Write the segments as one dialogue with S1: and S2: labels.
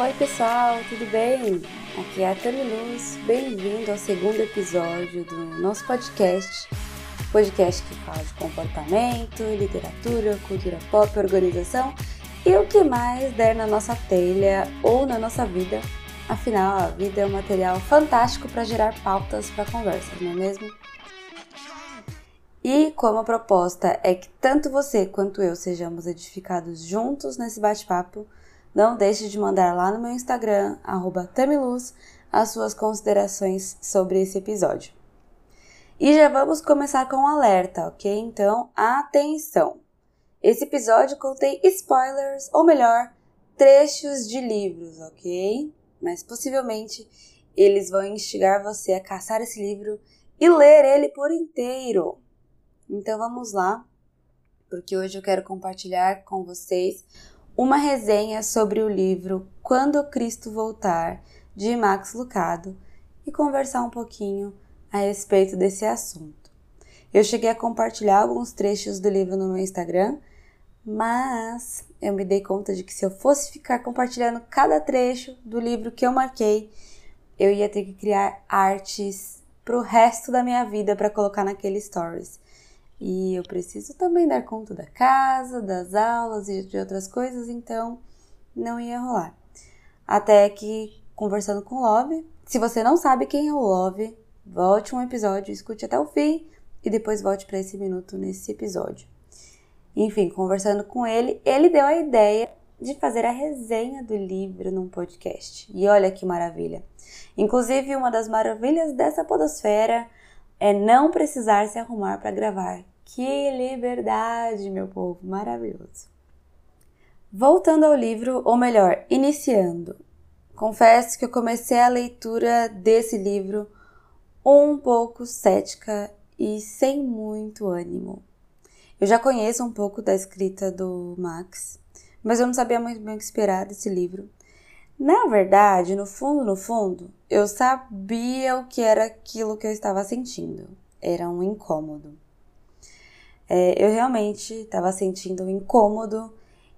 S1: Oi pessoal, tudo bem? Aqui é a Tami Luz, bem-vindo ao segundo episódio do nosso podcast. Podcast que fala de comportamento, literatura, cultura pop, organização e o que mais der na nossa telha ou na nossa vida. Afinal, a vida é um material fantástico para gerar pautas para conversas, não é mesmo? E como a proposta é que tanto você quanto eu sejamos edificados juntos nesse bate-papo, não deixe de mandar lá no meu Instagram, Tamiluz, as suas considerações sobre esse episódio. E já vamos começar com um alerta, ok? Então, atenção! Esse episódio contém spoilers, ou melhor, trechos de livros, ok? Mas possivelmente eles vão instigar você a caçar esse livro e ler ele por inteiro. Então vamos lá, porque hoje eu quero compartilhar com vocês uma resenha sobre o livro Quando Cristo Voltar, de Max Lucado, e conversar um pouquinho a respeito desse assunto. Eu cheguei a compartilhar alguns trechos do livro no meu Instagram, mas eu me dei conta de que se eu fosse ficar compartilhando cada trecho do livro que eu marquei, eu ia ter que criar artes para o resto da minha vida para colocar naquele stories. E eu preciso também dar conta da casa, das aulas e de outras coisas, então não ia rolar. Até que, conversando com o Love, se você não sabe quem é o Love, volte um episódio, escute até o fim e depois volte para esse minuto nesse episódio. Enfim, conversando com ele, ele deu a ideia de fazer a resenha do livro num podcast. E olha que maravilha! Inclusive, uma das maravilhas dessa podosfera é não precisar se arrumar para gravar. Que liberdade, meu povo, maravilhoso. Voltando ao livro, ou melhor, iniciando. Confesso que eu comecei a leitura desse livro um pouco cética e sem muito ânimo. Eu já conheço um pouco da escrita do Max, mas eu não sabia muito bem o que esperar desse livro. Na verdade, no fundo, no fundo, eu sabia o que era aquilo que eu estava sentindo. Era um incômodo é, eu realmente estava sentindo um incômodo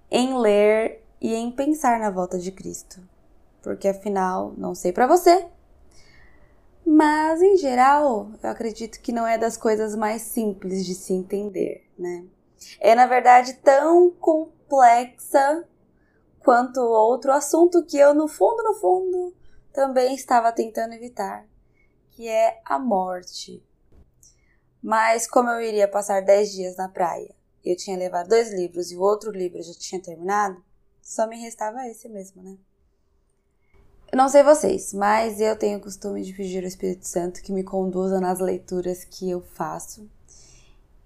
S1: em ler e em pensar na volta de Cristo. Porque afinal, não sei para você, mas em geral, eu acredito que não é das coisas mais simples de se entender, né? É na verdade tão complexa quanto outro assunto que eu no fundo, no fundo, também estava tentando evitar, que é a morte. Mas como eu iria passar 10 dias na praia eu tinha levado dois livros e o outro livro já tinha terminado, só me restava esse mesmo, né? Eu não sei vocês, mas eu tenho o costume de pedir ao Espírito Santo que me conduza nas leituras que eu faço.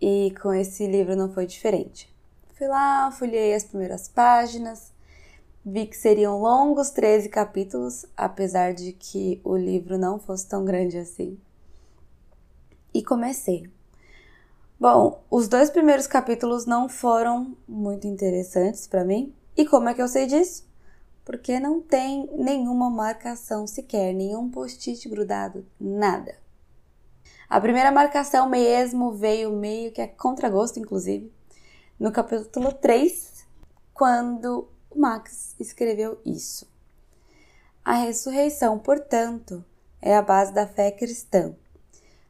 S1: E com esse livro não foi diferente. Fui lá, folhei as primeiras páginas, vi que seriam longos 13 capítulos, apesar de que o livro não fosse tão grande assim e comecei. Bom, os dois primeiros capítulos não foram muito interessantes para mim. E como é que eu sei disso? Porque não tem nenhuma marcação sequer, nenhum post-it grudado, nada. A primeira marcação mesmo veio meio que a contragosto, inclusive, no capítulo 3, quando o Max escreveu isso. A ressurreição, portanto, é a base da fé cristã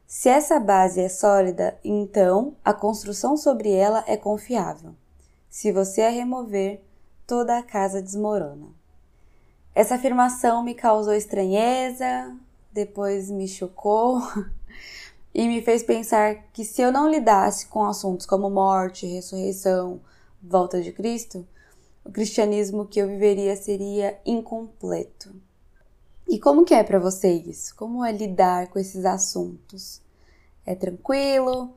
S1: se essa base é sólida, então a construção sobre ela é confiável. Se você a remover, toda a casa desmorona. Essa afirmação me causou estranheza, depois me chocou e me fez pensar que se eu não lidasse com assuntos como morte, ressurreição, volta de Cristo, o cristianismo que eu viveria seria incompleto. E como que é para você isso? Como é lidar com esses assuntos? É tranquilo?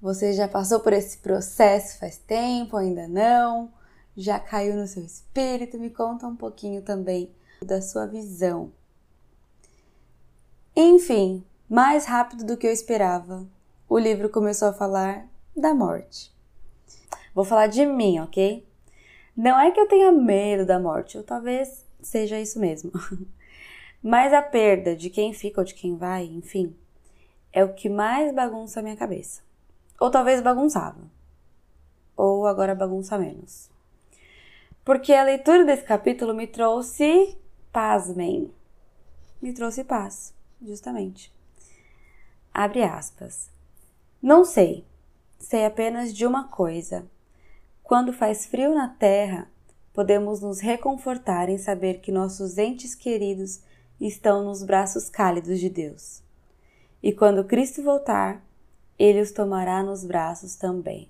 S1: Você já passou por esse processo faz tempo, ainda não? Já caiu no seu espírito? Me conta um pouquinho também da sua visão. Enfim, mais rápido do que eu esperava, o livro começou a falar da morte. Vou falar de mim, ok? Não é que eu tenha medo da morte, ou talvez seja isso mesmo. Mas a perda de quem fica ou de quem vai, enfim, é o que mais bagunça a minha cabeça. Ou talvez bagunçava. Ou agora bagunça menos. Porque a leitura desse capítulo me trouxe pasmem, me trouxe paz, justamente. Abre aspas. Não sei, sei apenas de uma coisa. Quando faz frio na terra, podemos nos reconfortar em saber que nossos entes queridos estão nos braços cálidos de Deus. E quando Cristo voltar, ele os tomará nos braços também.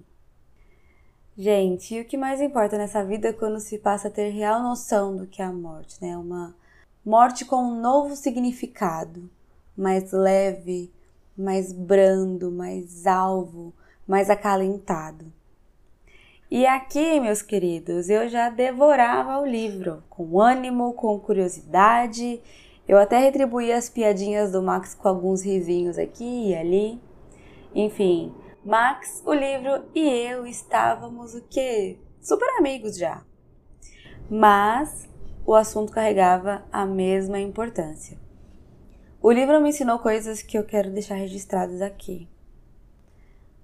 S1: Gente, e o que mais importa nessa vida é quando se passa a ter real noção do que é a morte, né? Uma morte com um novo significado, mais leve, mais brando, mais alvo, mais acalentado. E aqui, meus queridos, eu já devorava o livro com ânimo, com curiosidade. Eu até retribuí as piadinhas do Max com alguns risinhos aqui e ali. Enfim, Max, o livro e eu estávamos o quê? Super amigos já. Mas o assunto carregava a mesma importância. O livro me ensinou coisas que eu quero deixar registradas aqui.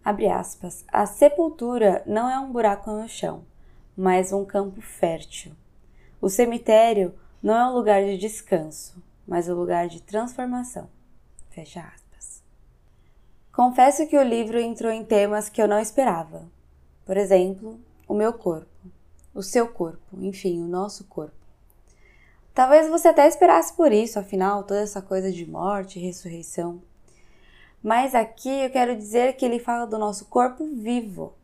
S1: Abre aspas. A sepultura não é um buraco no chão, mas um campo fértil. O cemitério não é um lugar de descanso, mas um lugar de transformação. Fecha aspas. Confesso que o livro entrou em temas que eu não esperava. Por exemplo, o meu corpo, o seu corpo, enfim, o nosso corpo. Talvez você até esperasse por isso, afinal, toda essa coisa de morte e ressurreição. Mas aqui eu quero dizer que ele fala do nosso corpo vivo.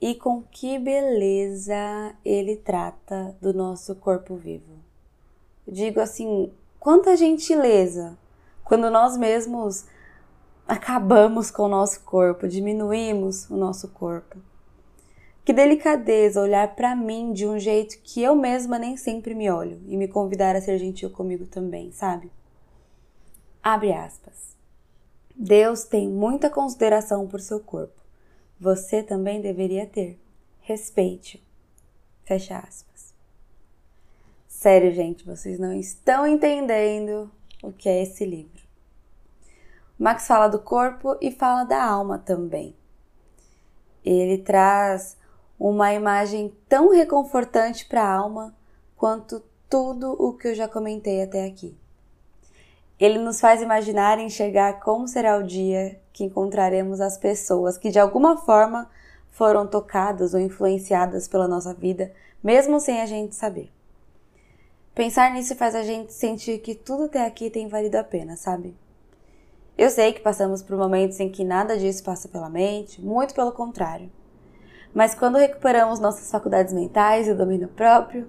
S1: E com que beleza ele trata do nosso corpo vivo. Digo assim, quanta gentileza quando nós mesmos acabamos com o nosso corpo, diminuímos o nosso corpo. Que delicadeza olhar para mim de um jeito que eu mesma nem sempre me olho e me convidar a ser gentil comigo também, sabe? Abre aspas. Deus tem muita consideração por seu corpo. Você também deveria ter. Respeite-o. Fecha aspas. Sério, gente, vocês não estão entendendo o que é esse livro. Max fala do corpo e fala da alma também. Ele traz uma imagem tão reconfortante para a alma quanto tudo o que eu já comentei até aqui. Ele nos faz imaginar e enxergar como será o dia que encontraremos as pessoas que de alguma forma foram tocadas ou influenciadas pela nossa vida, mesmo sem a gente saber. Pensar nisso faz a gente sentir que tudo até aqui tem valido a pena, sabe? Eu sei que passamos por momentos em que nada disso passa pela mente, muito pelo contrário. Mas quando recuperamos nossas faculdades mentais e o domínio próprio,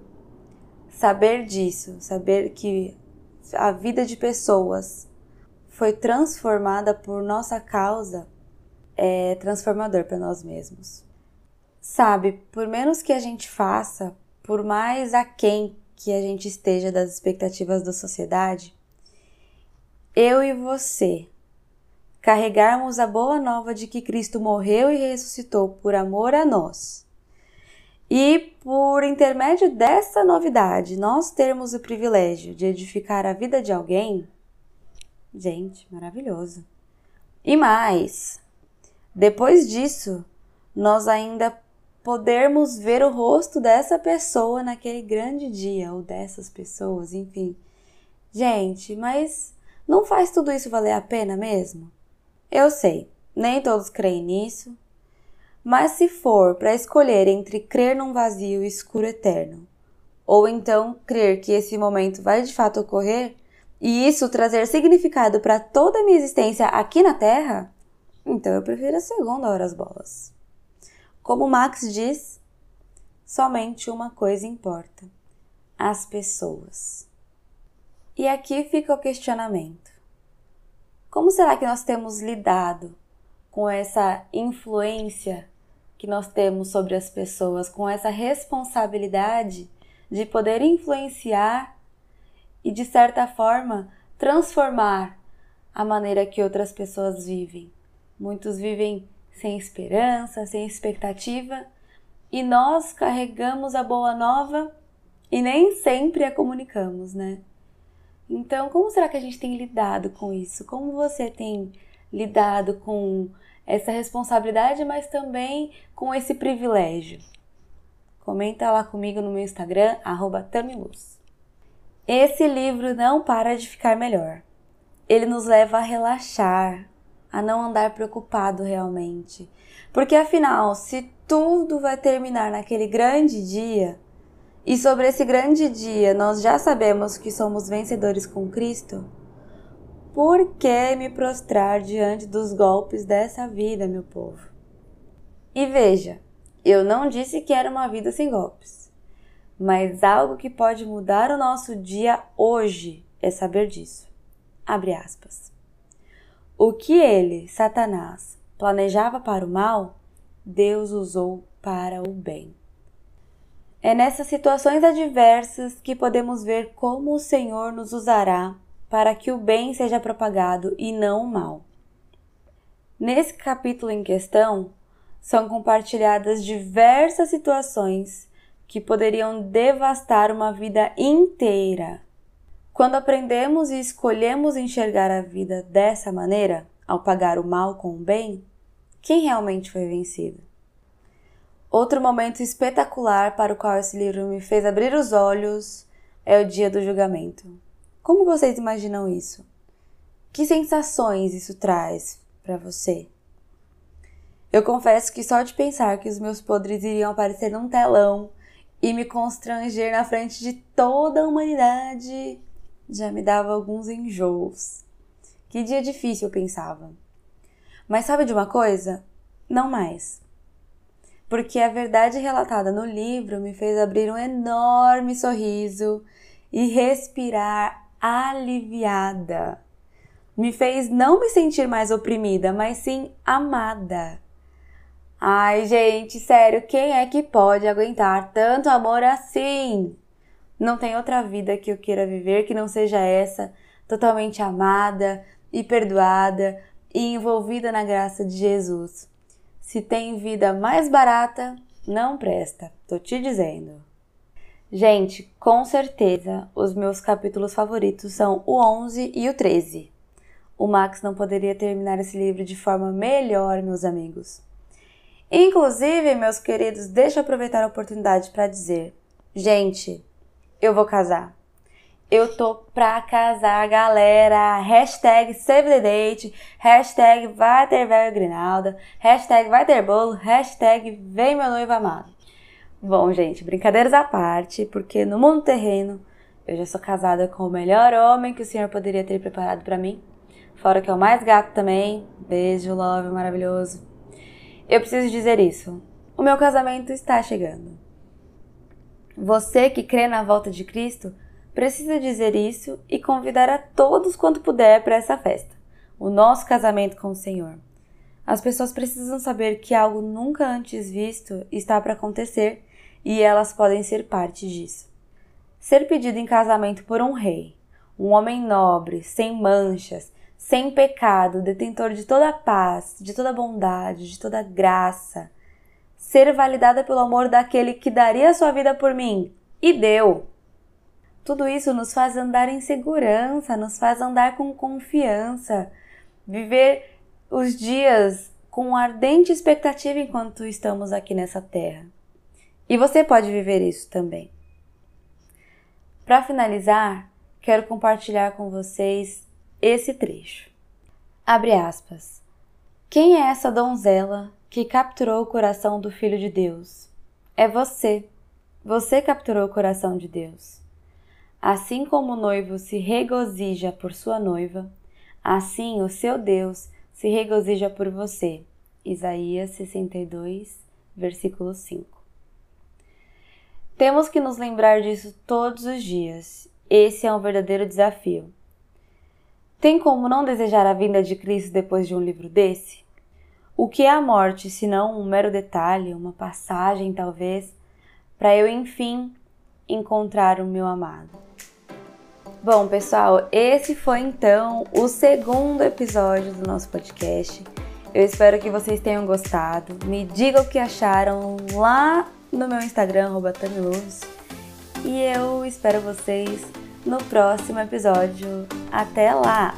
S1: saber disso, saber que a vida de pessoas foi transformada por nossa causa é transformador para nós mesmos. Sabe, por menos que a gente faça, por mais aquém que a gente esteja das expectativas da sociedade, eu e você carregarmos a boa nova de que Cristo morreu e ressuscitou por amor a nós e por intermédio dessa novidade, nós termos o privilégio de edificar a vida de alguém, gente, maravilhoso. E mais, depois disso, nós ainda podermos ver o rosto dessa pessoa naquele grande dia, ou dessas pessoas, enfim. Gente, mas não faz tudo isso valer a pena mesmo? Eu sei, nem todos creem nisso, mas se for para escolher entre crer num vazio escuro eterno, ou então crer que esse momento vai de fato ocorrer, e isso trazer significado para toda a minha existência aqui na Terra, então eu prefiro a segunda hora as bolas. Como Max diz, somente uma coisa importa: as pessoas. E aqui fica o questionamento: como será que nós temos lidado com essa influência que nós temos sobre as pessoas, com essa responsabilidade de poder influenciar e, de certa forma, transformar a maneira que outras pessoas vivem. Muitos vivem sem esperança, sem expectativa, e nós carregamos a boa nova e nem sempre a comunicamos, né? Então, como será que a gente tem lidado com isso? Como você tem lidado com essa responsabilidade, mas também com esse privilégio. Comenta lá comigo no meu Instagram, Tamiluz. Esse livro não para de ficar melhor. Ele nos leva a relaxar, a não andar preocupado realmente. Porque afinal, se tudo vai terminar naquele grande dia, e sobre esse grande dia nós já sabemos que somos vencedores com Cristo, por que me prostrar diante dos golpes dessa vida, meu povo? E veja, eu não disse que era uma vida sem golpes, mas algo que pode mudar o nosso dia hoje é saber disso. Abre aspas. O que ele, Satanás, planejava para o mal, Deus usou para o bem. É nessas situações adversas que podemos ver como o Senhor nos usará para que o bem seja propagado e não o mal. Nesse capítulo em questão, são compartilhadas diversas situações que poderiam devastar uma vida inteira. Quando aprendemos e escolhemos enxergar a vida dessa maneira, ao pagar o mal com o bem, quem realmente foi vencido? Outro momento espetacular para o qual esse livro me fez abrir os olhos é o dia do julgamento. Como vocês imaginam isso? Que sensações isso traz para você? Eu confesso que só de pensar que os meus podres iriam aparecer num telão e me constranger na frente de toda a humanidade já me dava alguns enjoos. Que dia difícil eu pensava. Mas sabe de uma coisa? Não mais. Porque a verdade relatada no livro me fez abrir um enorme sorriso e respirar aliviada. Me fez não me sentir mais oprimida, mas sim amada. Ai, gente, sério, quem é que pode aguentar tanto amor assim? Não tem outra vida que eu queira viver que não seja essa, totalmente amada e perdoada e envolvida na graça de Jesus. Se tem vida mais barata, não presta, tô te dizendo. Gente, com certeza os meus capítulos favoritos são o 11 e o 13. O Max não poderia terminar esse livro de forma melhor, meus amigos. Inclusive, meus queridos, deixa eu aproveitar a oportunidade para dizer: gente, eu vou casar. Eu tô pra casar, galera. Hashtag save the date. Hashtag vai ter velho Grinalda. Hashtag vai ter bolo. Hashtag vem meu noivo amado. Bom, gente, brincadeiras à parte, porque no mundo terreno eu já sou casada com o melhor homem que o senhor poderia ter preparado para mim. Fora que é o mais gato também. Beijo, love, maravilhoso. Eu preciso dizer isso. O meu casamento está chegando. Você que crê na volta de Cristo precisa dizer isso e convidar a todos quanto puder para essa festa, o nosso casamento com o Senhor. As pessoas precisam saber que algo nunca antes visto está para acontecer e elas podem ser parte disso. Ser pedido em casamento por um rei, um homem nobre, sem manchas, sem pecado, detentor de toda a paz, de toda a bondade, de toda a graça. Ser validada pelo amor daquele que daria sua vida por mim e deu. Tudo isso nos faz andar em segurança, nos faz andar com confiança, viver os dias com ardente expectativa enquanto estamos aqui nessa terra. E você pode viver isso também. Para finalizar, quero compartilhar com vocês esse trecho. Abre aspas. Quem é essa donzela que capturou o coração do Filho de Deus? É você. Você capturou o coração de Deus. Assim como o noivo se regozija por sua noiva, assim o seu Deus se regozija por você. Isaías 62, versículo 5. Temos que nos lembrar disso todos os dias. Esse é um verdadeiro desafio. Tem como não desejar a vinda de Cristo depois de um livro desse? O que é a morte, senão um mero detalhe, uma passagem talvez, para eu enfim encontrar o meu amado? Bom, pessoal, esse foi então o segundo episódio do nosso podcast. Eu espero que vocês tenham gostado. Me digam o que acharam lá no meu Instagram, Tamiluz. E eu espero vocês no próximo episódio. Até lá!